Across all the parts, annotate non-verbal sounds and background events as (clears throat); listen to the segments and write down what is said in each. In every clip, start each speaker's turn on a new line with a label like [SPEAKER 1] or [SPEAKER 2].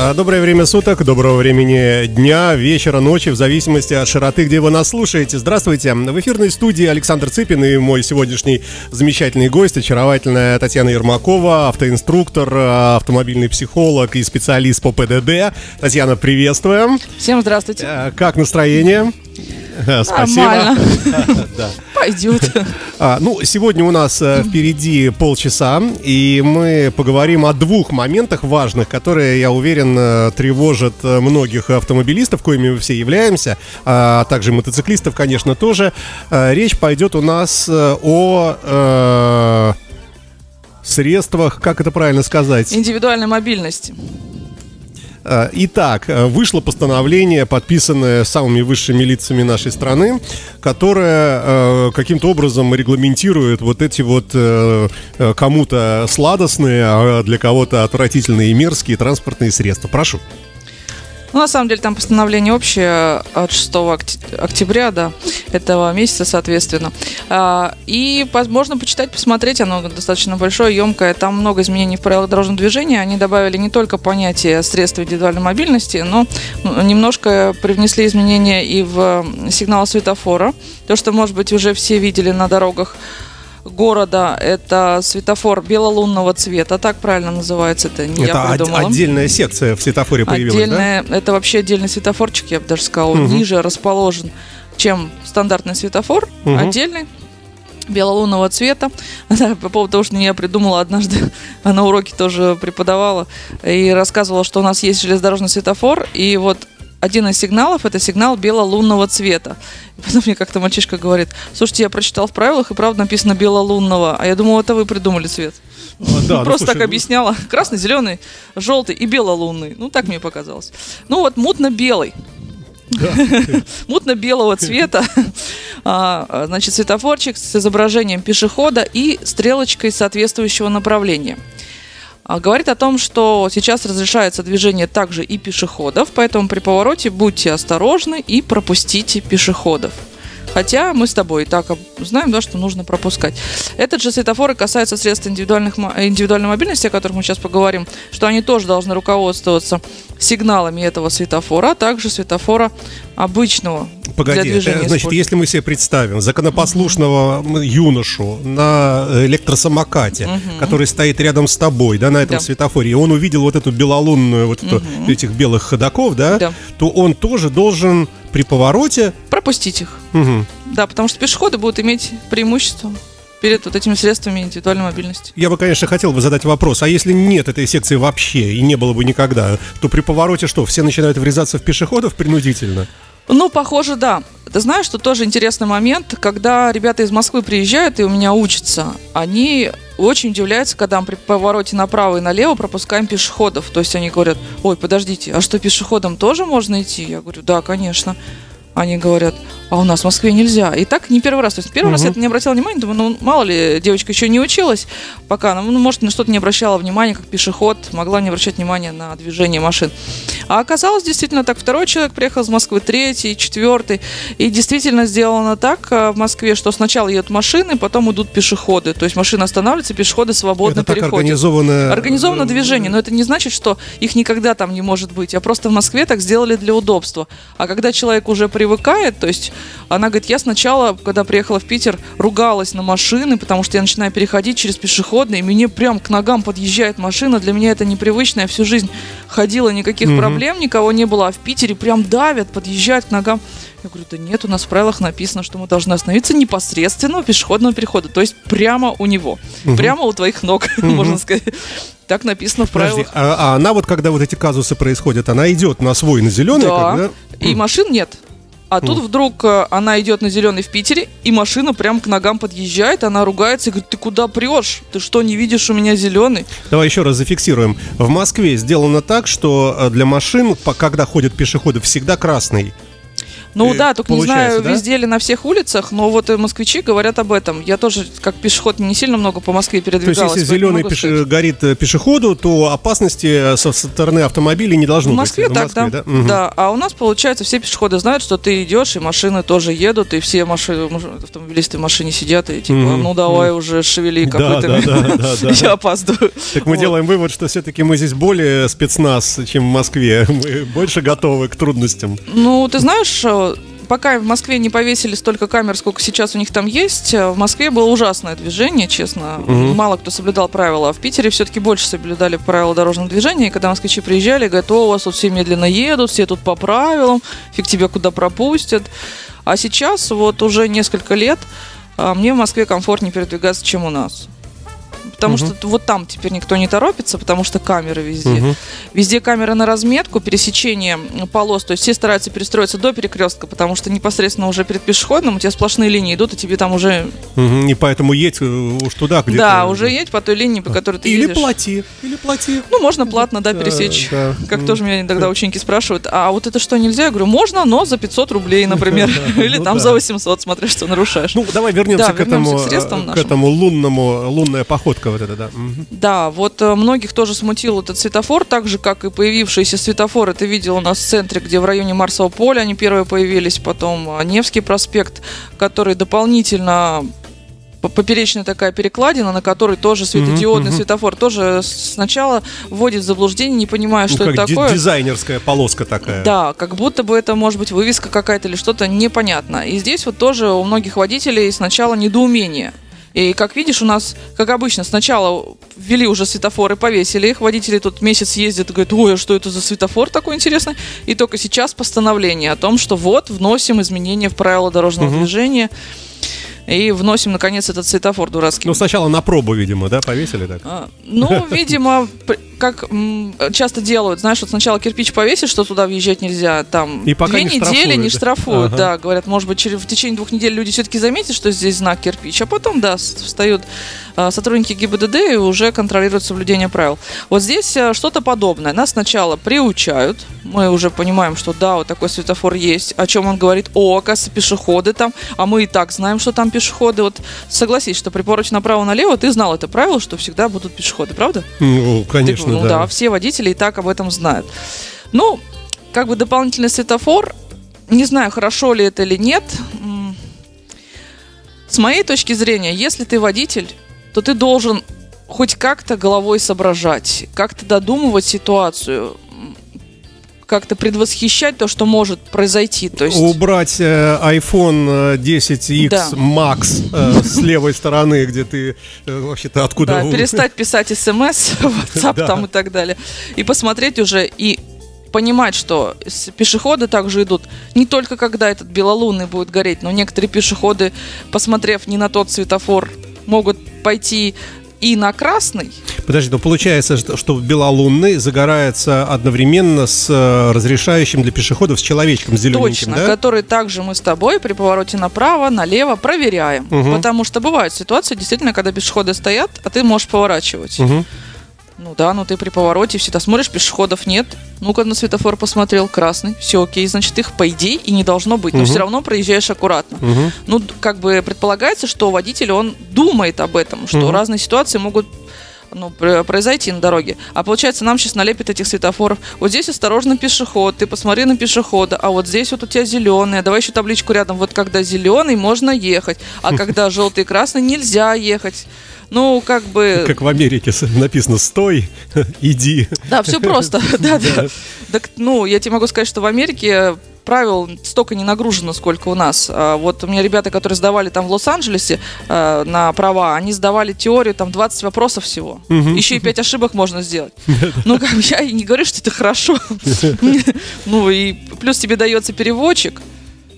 [SPEAKER 1] А, доброе время суток, доброго времени дня, вечера, ночи, в зависимости от широты, где вы нас слушаете. Здравствуйте. В эфирной студии Александр Цыпин и мой сегодняшний замечательный гость, очаровательная Татьяна Ермакова, автоинструктор, автомобильный психолог и специалист по ПДД. Татьяна, приветствуем.
[SPEAKER 2] Всем здравствуйте.
[SPEAKER 1] А, как настроение?
[SPEAKER 2] Спасибо. Нормально. (laughs) да. Пойдет.
[SPEAKER 1] А, ну, сегодня у нас а, впереди полчаса, и мы поговорим о двух моментах важных, которые, я уверен, э, тревожат э, многих автомобилистов, коими мы все являемся, а также мотоциклистов, конечно, тоже. Речь пойдет у нас о... Э, средствах, как это правильно сказать?
[SPEAKER 2] Индивидуальной мобильности.
[SPEAKER 1] Э, итак, э, вышло постановление, подписанное самыми высшими лицами нашей страны, которое э, каким-то образом регламентирует вот эти вот кому-то сладостные, а для кого-то отвратительные и мерзкие транспортные средства. Прошу.
[SPEAKER 2] Ну, на самом деле, там постановление общее от 6 октября, да, этого месяца, соответственно. А, и можно почитать, посмотреть, оно достаточно большое, емкое. Там много изменений в правилах дорожного движения. Они добавили не только понятие средства индивидуальной мобильности, но ну, немножко привнесли изменения и в сигнал светофора. То, что, может быть, уже все видели на дорогах города это светофор белолунного цвета, так правильно называется, это не
[SPEAKER 1] это
[SPEAKER 2] я придумала.
[SPEAKER 1] отдельная секция в светофоре появилась,
[SPEAKER 2] Отдельная, да? это вообще отдельный светофорчик, я бы даже сказала, угу. ниже расположен, чем стандартный светофор, угу. отдельный белолунного цвета. (laughs) Да, по поводу того, что я придумала однажды, (laughs) на уроке тоже преподавала и рассказывала, что у нас есть железнодорожный светофор, и вот один из сигналов это сигнал белолунного цвета. И потом мне как-то мальчишка говорит, слушайте, я прочитал в правилах, и правда написано белолунного, а я думал, это вы придумали цвет. А, да, (laughs) Просто ну, так объясняла. (laughs) Красный, зеленый, желтый и белолунный. Ну, так мне показалось. Ну, вот мутно-белый. (laughs) Мутно-белого цвета, а, значит, светофорчик с изображением пешехода и стрелочкой соответствующего направления. А, говорит о том, что сейчас разрешается движение также и пешеходов, поэтому при повороте будьте осторожны и пропустите пешеходов. Хотя мы с тобой и так знаем, да, что нужно пропускать. Этот же светофор касается средств индивидуальных, индивидуальной мобильности, о которых мы сейчас поговорим, что они тоже должны руководствоваться сигналами этого светофора, а также светофора обычного.
[SPEAKER 1] Погоди, для это, значит, если мы себе представим законопослушного mm-hmm. юношу на электросамокате, mm-hmm. который стоит рядом с тобой, да, на этом да. светофоре, и он увидел вот эту белолунную, вот эту, mm-hmm. этих белых ходаков, да, да, то он тоже должен при повороте
[SPEAKER 2] пропустить их. Угу. Да, потому что пешеходы будут иметь преимущество перед вот этими средствами индивидуальной мобильности.
[SPEAKER 1] Я бы, конечно, хотел бы задать вопрос, а если нет этой секции вообще и не было бы никогда, то при повороте что, все начинают врезаться в пешеходов принудительно?
[SPEAKER 2] Ну, похоже, да. Ты знаешь, что тоже интересный момент, когда ребята из Москвы приезжают и у меня учатся, они очень удивляются, когда мы при повороте направо и налево пропускаем пешеходов. То есть они говорят, ой, подождите, а что, пешеходам тоже можно идти? Я говорю, да, конечно они говорят, а у нас в Москве нельзя. И так не первый раз. То есть первый угу. раз я это не обратила внимания, думаю, ну мало ли, девочка еще не училась пока, ну, может, на что-то не обращала внимания, как пешеход, могла не обращать внимания на движение машин. А оказалось действительно так. Второй человек приехал из Москвы, третий, четвертый. И действительно сделано так а, в Москве, что сначала едут машины, потом идут пешеходы. То есть машина останавливается, пешеходы свободно это переходят.
[SPEAKER 1] организованное...
[SPEAKER 2] Организовано движение, но это не значит, что их никогда там не может быть. А просто в Москве так сделали для удобства. А когда человек уже привык привыкает. То есть она говорит, я сначала, когда приехала в Питер, ругалась на машины, потому что я начинаю переходить через пешеходные, и мне прям к ногам подъезжает машина. Для меня это непривычно. Я всю жизнь ходила, никаких угу. проблем, никого не было. А в Питере прям давят, подъезжают к ногам. Я говорю, да нет, у нас в правилах написано, что мы должны остановиться непосредственно у пешеходного перехода, то есть прямо у него, угу. прямо у твоих ног, (laughs) угу. можно сказать. Так написано в правилах. Подожди,
[SPEAKER 1] а, а она вот, когда вот эти казусы происходят, она идет на свой, на зеленый?
[SPEAKER 2] Да, когда... и машин нет. А тут вдруг э, она идет на зеленый в Питере, и машина прям к ногам подъезжает, она ругается и говорит, ты куда прешь? Ты что, не видишь у меня зеленый?
[SPEAKER 1] Давай еще раз зафиксируем. В Москве сделано так, что э, для машин, когда ходят пешеходы, всегда красный.
[SPEAKER 2] Ну
[SPEAKER 1] Э,
[SPEAKER 2] да, только не знаю,
[SPEAKER 1] да?
[SPEAKER 2] везде ли на всех улицах, но вот и москвичи говорят об этом. Я тоже, как пешеход, не сильно много по Москве
[SPEAKER 1] То есть,
[SPEAKER 2] передвигалась.
[SPEAKER 1] если зеленый
[SPEAKER 2] сказать.
[SPEAKER 1] горит э, пешеходу, то опасности э, со стороны автомобилей не должно
[SPEAKER 2] В
[SPEAKER 1] быть.
[SPEAKER 2] Москве
[SPEAKER 1] В
[SPEAKER 2] так,
[SPEAKER 1] Москве,
[SPEAKER 2] да.
[SPEAKER 1] Мгм.
[SPEAKER 2] Да, а у нас, получается, все пешеходы знают, что ты идешь, и машины тоже едут, и все машины, автомобилисты в машине сидят, и типа,
[SPEAKER 1] Мгм,
[SPEAKER 2] ну давай уже шевели
[SPEAKER 1] Да,
[SPEAKER 2] копытами.
[SPEAKER 1] да, да, да, да. (laughs)
[SPEAKER 2] Я опаздываю.
[SPEAKER 1] Так мы
[SPEAKER 2] Вот.
[SPEAKER 1] делаем вывод, что все-таки мы здесь более спецназ, чем в Москве. (laughs) Мы больше готовы к трудностям.
[SPEAKER 2] Ну, ты знаешь, э, пока в Москве не повесили столько камер, сколько сейчас у них там есть, э, в Москве было ужасное движение, честно.
[SPEAKER 1] Мгм.
[SPEAKER 2] Мало кто соблюдал правила. В Питере все-таки больше соблюдали правила дорожного движения. И когда москвичи приезжали, говорят, о, у вас тут все медленно едут, все тут по правилам, фиг тебя куда пропустят. А сейчас вот уже несколько лет а, мне в Москве комфортнее передвигаться, чем у нас. Потому
[SPEAKER 1] Мгм.
[SPEAKER 2] что вот там теперь никто не торопится, потому что камеры везде.
[SPEAKER 1] Мгм.
[SPEAKER 2] Везде камеры на разметку, пересечение полос. То есть все стараются перестроиться до перекрестка, потому что непосредственно уже перед пешеходным у тебя сплошные линии идут, и тебе там уже...
[SPEAKER 1] Мгм. И поэтому едь э, уж туда, где
[SPEAKER 2] да, уже едь по той линии, по которой ты
[SPEAKER 1] Или
[SPEAKER 2] едешь.
[SPEAKER 1] плати, или плати.
[SPEAKER 2] Ну, можно платно, да,
[SPEAKER 1] Да,
[SPEAKER 2] пересечь.
[SPEAKER 1] да.
[SPEAKER 2] Как
[SPEAKER 1] М.
[SPEAKER 2] тоже меня иногда ученики спрашивают, а вот это что, нельзя? Я говорю, можно, но за 500 рублей, (laughs) например. Или
[SPEAKER 1] Ну
[SPEAKER 2] там
[SPEAKER 1] да.
[SPEAKER 2] за 800, смотря что нарушаешь.
[SPEAKER 1] Ну, давай вернемся
[SPEAKER 2] Да,
[SPEAKER 1] к этому, э, этому лунному, лунная походка вот эта, да.
[SPEAKER 2] Да, вот э, многих тоже смутил этот светофор, так же, как и появившиеся светофоры. Ты видел у нас в центре, где в районе Марсового поля они первые появились, потом э, Невский проспект, который дополнительно поперечная такая перекладина, на которой тоже светодиодный
[SPEAKER 1] мгм.
[SPEAKER 2] светофор, тоже сначала вводит в заблуждение, не понимая,
[SPEAKER 1] Ну,
[SPEAKER 2] что
[SPEAKER 1] как
[SPEAKER 2] это такое.
[SPEAKER 1] дизайнерская полоска такая.
[SPEAKER 2] Да, как будто бы это может быть вывеска какая-то или что-то непонятно. И здесь вот тоже у многих водителей сначала недоумение. И как видишь, у нас, как обычно, сначала ввели уже светофоры, повесили их. Водители тут месяц ездят и говорят, ой, а что это за светофор такой интересный? И только сейчас постановление о том, что вот, вносим изменения в правила дорожного
[SPEAKER 1] Мгм.
[SPEAKER 2] движения и вносим, наконец, этот светофор дурацкий.
[SPEAKER 1] Ну, сначала на пробу, видимо, да, повесили так?
[SPEAKER 2] А, Ну, (laughs) видимо, как м, часто делают, знаешь, вот сначала кирпич повесишь, что туда въезжать нельзя, там
[SPEAKER 1] И пока
[SPEAKER 2] две
[SPEAKER 1] не
[SPEAKER 2] недели
[SPEAKER 1] штрафуют,
[SPEAKER 2] не штрафуют,
[SPEAKER 1] Ага.
[SPEAKER 2] да, говорят, может быть, через, в течение двух недель люди все-таки заметят, что здесь знак кирпич, а потом, да, встают а, сотрудники ГИБДД и уже контролируют соблюдение правил. Вот здесь а, что-то подобное. Нас сначала приучают, мы уже понимаем, что да, вот такой светофор есть, о чем он говорит, о, оказывается, пешеходы там, а мы и так знаем, что там пешеходы. Вот согласись, что при повороте направо-налево ты знал это правило, что всегда будут пешеходы, правда?
[SPEAKER 1] Ну,
[SPEAKER 2] Ты-
[SPEAKER 1] конечно,
[SPEAKER 2] ну
[SPEAKER 1] да.
[SPEAKER 2] все водители и так об этом знают. Ну, как бы дополнительный светофор, не знаю, хорошо ли это или нет. С моей точки зрения, если ты водитель, то ты должен хоть как-то головой соображать, как-то додумывать ситуацию, как-то предвосхищать то, что может произойти. То есть...
[SPEAKER 1] Убрать э, iPhone э, 10X
[SPEAKER 2] Да.
[SPEAKER 1] Max э, с левой стороны, где ты э, вообще-то откуда...
[SPEAKER 2] Да, перестать писать смс, (laughs) (laughs) WhatsApp
[SPEAKER 1] Да.
[SPEAKER 2] там и так далее. И посмотреть уже и понимать, что пешеходы также идут не только когда этот белолунный будет гореть, но некоторые пешеходы, посмотрев не на тот светофор, могут пойти и на красный.
[SPEAKER 1] Подожди, ну получается, что, что белолунный загорается одновременно с э, разрешающим для пешеходов с человечком, с зелененьким,
[SPEAKER 2] Точно,
[SPEAKER 1] да?
[SPEAKER 2] который также мы с тобой при повороте направо, налево проверяем.
[SPEAKER 1] Мгм.
[SPEAKER 2] Потому что бывают ситуации, действительно, когда пешеходы стоят, а ты можешь поворачивать.
[SPEAKER 1] Мгм.
[SPEAKER 2] Ну да, ну ты при повороте всегда смотришь, пешеходов нет. Ну-ка на светофор посмотрел, красный. Все окей, значит их по идее и не должно быть. Но
[SPEAKER 1] Мгм.
[SPEAKER 2] все равно проезжаешь аккуратно.
[SPEAKER 1] Мгм.
[SPEAKER 2] Ну, как бы предполагается, что водитель, он думает об этом, что
[SPEAKER 1] Мгм.
[SPEAKER 2] разные ситуации могут ну, пр- произойти на дороге. А получается, нам сейчас налепят этих светофоров. Вот здесь осторожно пешеход, ты посмотри на пешехода, а вот здесь вот у тебя зеленый, давай еще табличку рядом. Вот когда зеленый, можно ехать, а (laughs) когда желтый и красный, нельзя ехать. Ну, как бы... (laughs)
[SPEAKER 1] Как в Америке написано «Стой, (laughs) иди».
[SPEAKER 2] Да, все просто. Да, да. Так, ну, я тебе могу сказать, что в Америке правил столько не нагружено, сколько у нас. А Вот у меня ребята, которые сдавали там в Лос-Анджелесе э, на права, они сдавали теорию, там 20 вопросов всего.
[SPEAKER 1] Мгм.
[SPEAKER 2] Еще и 5 ошибок можно сделать. (laughs) Ну, как я и не говорю, что это хорошо. (laughs) Ну, и плюс тебе дается переводчик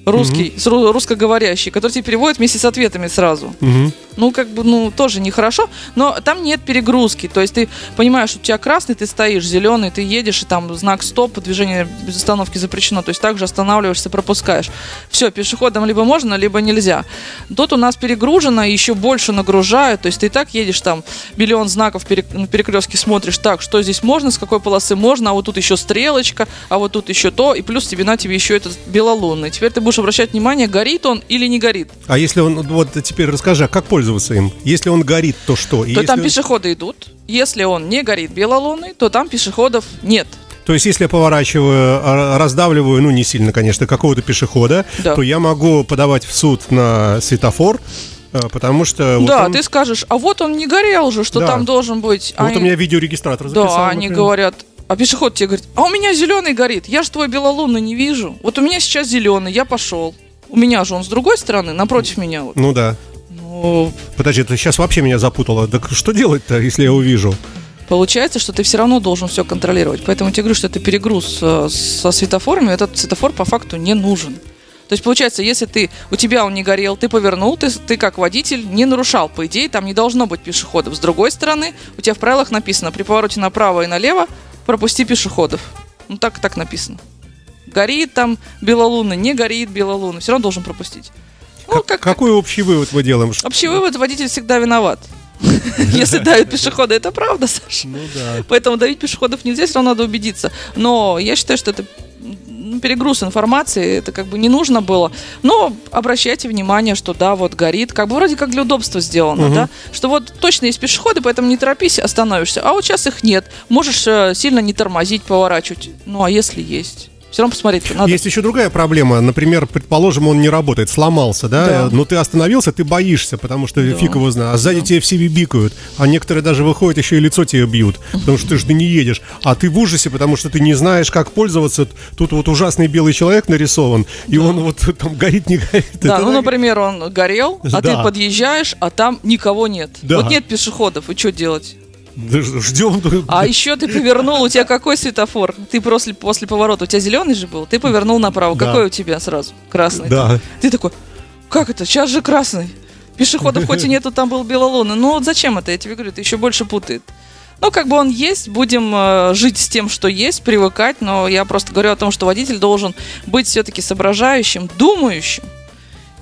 [SPEAKER 2] русский, ру- русскоговорящий, который тебе переводит вместе с ответами сразу.
[SPEAKER 1] Мгм.
[SPEAKER 2] Ну, как бы, ну, тоже нехорошо, но там нет перегрузки. То есть ты понимаешь, что у тебя красный, ты стоишь, зеленый, ты едешь, и там знак стоп, движение без остановки запрещено. То есть также останавливаешься, пропускаешь. Все, пешеходам либо можно, либо нельзя. Тут у нас перегружено, еще больше нагружают. То есть ты и так едешь там, миллион знаков перек- на перекрестке смотришь, так, что здесь можно, с какой полосы можно, а вот тут еще стрелочка, а вот тут еще то, и плюс тебе на тебе еще этот белолунный. Теперь ты будешь будешь обращать внимание, горит он или не горит.
[SPEAKER 1] А если он, вот теперь расскажи, а как пользоваться им? Если он горит, то что? И
[SPEAKER 2] То там
[SPEAKER 1] если-
[SPEAKER 2] пешеходы идут. Если он не горит белолунный, то там пешеходов нет.
[SPEAKER 1] То есть, если я поворачиваю, а, раздавливаю, ну, не сильно, конечно, какого-то пешехода,
[SPEAKER 2] Да.
[SPEAKER 1] то я могу подавать в суд на светофор, а, потому что... вот
[SPEAKER 2] да,
[SPEAKER 1] он-
[SPEAKER 2] ты скажешь, а вот он не горел же, что
[SPEAKER 1] Да.
[SPEAKER 2] там должен быть.
[SPEAKER 1] Вот
[SPEAKER 2] Они-
[SPEAKER 1] у меня видеорегистратор записал.
[SPEAKER 2] Да, они
[SPEAKER 1] например.
[SPEAKER 2] говорят, а пешеход тебе говорит, а у меня зеленый горит, я же твой белолунный не вижу. Вот у меня сейчас зеленый, я пошел. У меня же он с другой стороны, напротив меня. Вот.
[SPEAKER 1] Ну да.
[SPEAKER 2] Ну,
[SPEAKER 1] Подожди, ты сейчас вообще меня запутала. Так что делать-то, если я увижу?
[SPEAKER 2] получается, что ты все равно должен все контролировать. Поэтому я тебе говорю, что это перегруз э, со светофорами, этот светофор по факту не нужен. То есть, получается, если ты, у тебя он не горел, ты повернул, ты, ты как водитель не нарушал. По идее, там не должно быть пешеходов. С другой стороны, у тебя в правилах написано, при повороте направо и налево пропусти пешеходов. Ну, так так написано. Горит там белолунный, не горит белолунный, все равно должен пропустить. Ну,
[SPEAKER 1] Как-
[SPEAKER 2] как,
[SPEAKER 1] Какой общий вывод мы делаем?
[SPEAKER 2] Общий вывод, водитель всегда виноват. (laughs) Если давит пешехода, это правда, Саша.
[SPEAKER 1] Ну да.
[SPEAKER 2] Поэтому давить пешеходов нельзя, все равно надо убедиться. Но я считаю, что это перегруз информации, это как бы не нужно было. Но обращайте внимание, что да, вот горит, как бы вроде как для удобства сделано,
[SPEAKER 1] Мгм.
[SPEAKER 2] да, что вот точно есть пешеходы, поэтому не торопись, остановишься. А вот сейчас их нет, можешь э, сильно не тормозить, поворачивать. Ну а если есть? Все равно посмотреть надо.
[SPEAKER 1] Есть еще другая проблема. Например, предположим, он не работает, сломался, да?
[SPEAKER 2] Да.
[SPEAKER 1] Но ты остановился, ты боишься, потому что
[SPEAKER 2] Да.
[SPEAKER 1] фиг его знает. А сзади тебе все бибикают. А некоторые даже выходят, еще и лицо тебе бьют. Потому что ты же не едешь. А ты в ужасе, потому что ты не знаешь, как пользоваться. Тут вот ужасный белый человек нарисован, и он вот (laughs) там горит, не горит.
[SPEAKER 2] Да,
[SPEAKER 1] Это
[SPEAKER 2] ну, например, он горел, а ты
[SPEAKER 1] Да.
[SPEAKER 2] подъезжаешь, а там никого нет.
[SPEAKER 1] Да.
[SPEAKER 2] Вот нет пешеходов, и что делать?
[SPEAKER 1] Ждем.
[SPEAKER 2] А еще ты повернул, у тебя какой светофор? Ты после, после поворота, у тебя зеленый же был, ты повернул направо.
[SPEAKER 1] Да.
[SPEAKER 2] Какой у тебя сразу? Красный.
[SPEAKER 1] Да.
[SPEAKER 2] Ты такой, как это? Сейчас же красный. Пешеходов хоть и нету, там был белолунный. Ну вот зачем это? Я тебе говорю, это еще больше путает. Ну, как бы он есть, будем э, жить с тем, что есть, привыкать, но я просто говорю о том, что водитель должен быть все-таки соображающим, думающим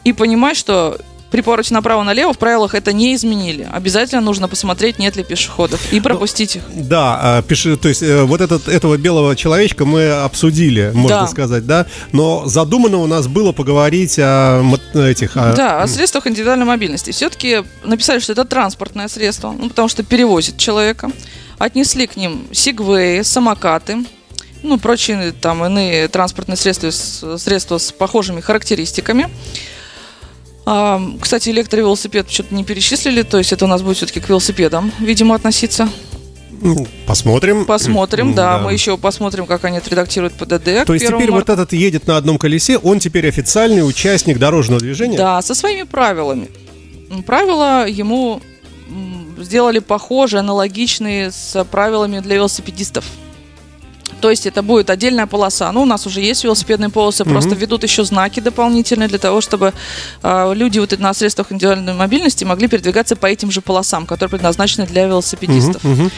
[SPEAKER 2] и понимать, что при повороте направо-налево в правилах это не изменили. Обязательно нужно посмотреть, нет ли пешеходов, и пропустить их.
[SPEAKER 1] Да, а, пиши, то есть э, вот этот, этого белого человечка мы обсудили, можно
[SPEAKER 2] Да.
[SPEAKER 1] сказать, да. Но задумано у нас было поговорить о этих. о-
[SPEAKER 2] Да, о средствах индивидуальной мобильности. Все-таки написали, что это транспортное средство, ну, потому что перевозит человека. Отнесли к ним сигвеи, самокаты, ну, прочие там иные транспортные средства, средства с похожими характеристиками. А, кстати, электровелосипед что-то не перечислили, то есть это у нас будет все-таки к велосипедам, видимо, относиться.
[SPEAKER 1] М, Посмотрим.
[SPEAKER 2] Посмотрим,
[SPEAKER 1] М,
[SPEAKER 2] да, мы еще посмотрим, как они отредактируют ПДД.
[SPEAKER 1] То есть
[SPEAKER 2] 1
[SPEAKER 1] теперь
[SPEAKER 2] марта.
[SPEAKER 1] вот этот едет на одном колесе, он теперь официальный участник дорожного движения?
[SPEAKER 2] Да, со своими правилами. Правила ему сделали похожие, аналогичные с правилами для велосипедистов. То есть это будет отдельная полоса. Ну, у нас уже есть велосипедные полосы,
[SPEAKER 1] Мгм.
[SPEAKER 2] просто ведут еще знаки дополнительные для того, чтобы а, люди вот на средствах индивидуальной мобильности могли передвигаться по этим же полосам, которые предназначены для велосипедистов.
[SPEAKER 1] мгм,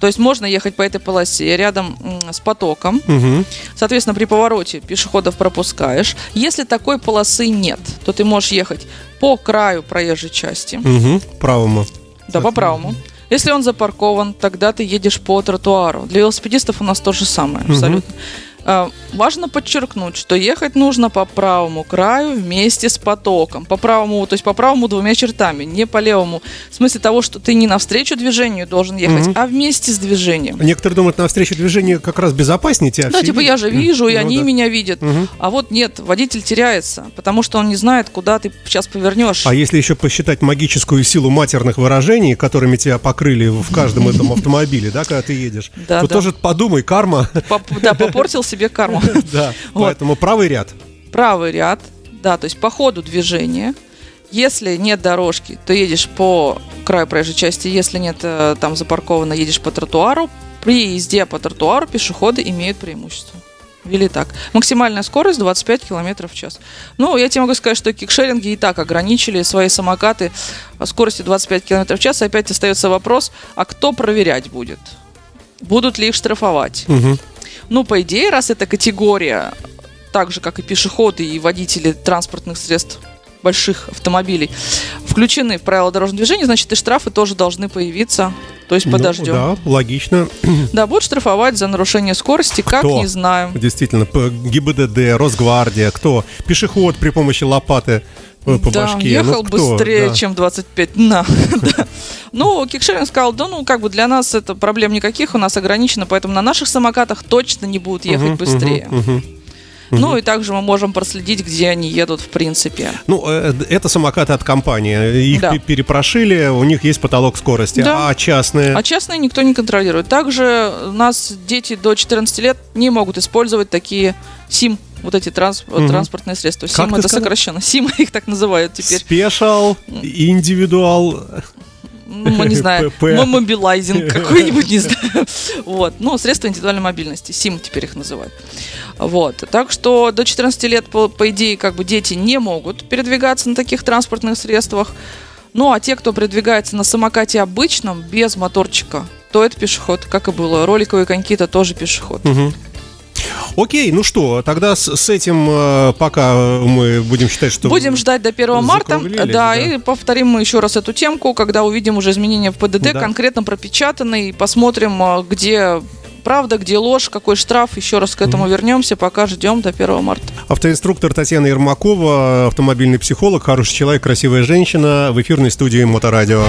[SPEAKER 2] То есть можно ехать по этой полосе рядом с потоком.
[SPEAKER 1] мгм.
[SPEAKER 2] Соответственно, при повороте пешеходов пропускаешь. Если такой полосы нет, то ты можешь ехать по краю проезжей части,
[SPEAKER 1] Мгм, правому.
[SPEAKER 2] да, по правому. Если он запаркован, тогда ты едешь по тротуару. Для велосипедистов у нас то же самое, абсолютно. А, Важно подчеркнуть, что ехать нужно по правому краю вместе с потоком. По правому, то есть по правому двумя чертами, не по левому. В смысле того, что ты не навстречу движению должен ехать,
[SPEAKER 1] Мгм.
[SPEAKER 2] а вместе с движением.
[SPEAKER 1] Некоторые думают, навстречу движению как раз безопаснее тебя.
[SPEAKER 2] Да,
[SPEAKER 1] все
[SPEAKER 2] типа
[SPEAKER 1] видят.
[SPEAKER 2] я же вижу, и
[SPEAKER 1] Ну
[SPEAKER 2] они
[SPEAKER 1] да.
[SPEAKER 2] меня видят.
[SPEAKER 1] Мгм.
[SPEAKER 2] А вот нет, водитель теряется, потому что он не знает, куда ты сейчас повернешь.
[SPEAKER 1] А если еще посчитать магическую силу матерных выражений, которыми тебя покрыли в каждом этом (laughs) автомобиле, да, когда ты едешь,
[SPEAKER 2] Да,
[SPEAKER 1] то
[SPEAKER 2] да.
[SPEAKER 1] тоже подумай, карма.
[SPEAKER 2] Да, (laughs) попортил себе карму. (laughs)
[SPEAKER 1] Да, (laughs) поэтому правый ряд.
[SPEAKER 2] Правый ряд, да, то есть по ходу движения. Если нет дорожки, то едешь по краю проезжей части. Если нет э, там запарковано, едешь по тротуару. При езде по тротуару пешеходы имеют преимущество. Вели так. Максимальная скорость 25 км в час. Ну, я тебе могу сказать, что кикшеринги и так ограничили свои самокаты скоростью 25 км в час. Опять остается вопрос, а кто проверять будет? Будут ли их штрафовать?
[SPEAKER 1] Мгм.
[SPEAKER 2] Ну, по идее, раз эта категория, так же, как и пешеходы и водители транспортных средств больших автомобилей, включены в правила дорожного движения, значит, и штрафы тоже должны появиться то есть
[SPEAKER 1] Ну,
[SPEAKER 2] подождем.
[SPEAKER 1] да, логично. (clears throat)
[SPEAKER 2] Да, будут штрафовать за нарушение скорости, как
[SPEAKER 1] Кто?
[SPEAKER 2] не знаю.
[SPEAKER 1] Действительно, ГИБДД, Росгвардия, кто? Пешеход при помощи лопаты по
[SPEAKER 2] да,
[SPEAKER 1] башке. Ну,
[SPEAKER 2] ехал
[SPEAKER 1] кто?
[SPEAKER 2] быстрее,
[SPEAKER 1] Да.
[SPEAKER 2] чем 25 на. (laughs) Да. Ну, Кикшеринг сказал, да ну, как бы для нас это проблем никаких, у нас ограничено, поэтому на наших самокатах точно не будут ехать быстрее.
[SPEAKER 1] мгм.
[SPEAKER 2] Ну, и также мы можем проследить, где они едут, в принципе.
[SPEAKER 1] Ну, э, д- это самокаты от компании. Их
[SPEAKER 2] Да.
[SPEAKER 1] пе- перепрошили, у них есть потолок скорости.
[SPEAKER 2] Да.
[SPEAKER 1] А частные?
[SPEAKER 2] А частные никто не контролирует. Также у нас дети до 14 лет не могут использовать такие СИМ, вот эти транс-
[SPEAKER 1] Мгм.
[SPEAKER 2] транспортные средства.
[SPEAKER 1] Как
[SPEAKER 2] СИМ это
[SPEAKER 1] сказал?
[SPEAKER 2] сокращенно. (laughs) СИМ их так называют теперь.
[SPEAKER 1] Спешал, индивидуал.
[SPEAKER 2] Ну, мы не знаю,
[SPEAKER 1] ПП.
[SPEAKER 2] мы мобилайзинг (laughs) какой-нибудь, не знаю. Вот, ну, средства индивидуальной мобильности, СИМ теперь их называют. Вот, так что до 14 лет, по, по идее, как бы дети не могут передвигаться на таких транспортных средствах. Ну, а те, кто передвигается на самокате обычном, без моторчика, то это пешеход, как и было. Роликовые коньки это тоже пешеход.
[SPEAKER 1] Мгм. Окей, ну что, тогда с, с этим э, пока мы будем считать, что...
[SPEAKER 2] Будем ждать до 1 марта. Да,
[SPEAKER 1] да.
[SPEAKER 2] и повторим мы еще раз эту темку, когда увидим уже изменения в ПДД,
[SPEAKER 1] Да.
[SPEAKER 2] конкретно пропечатанные, и посмотрим, а, где правда, где ложь, какой штраф. Еще раз к этому вернемся, пока ждем до 1 марта.
[SPEAKER 1] Автоинструктор Татьяна Ермакова, автомобильный психолог, хороший человек, красивая женщина в эфирной студии Моторадио.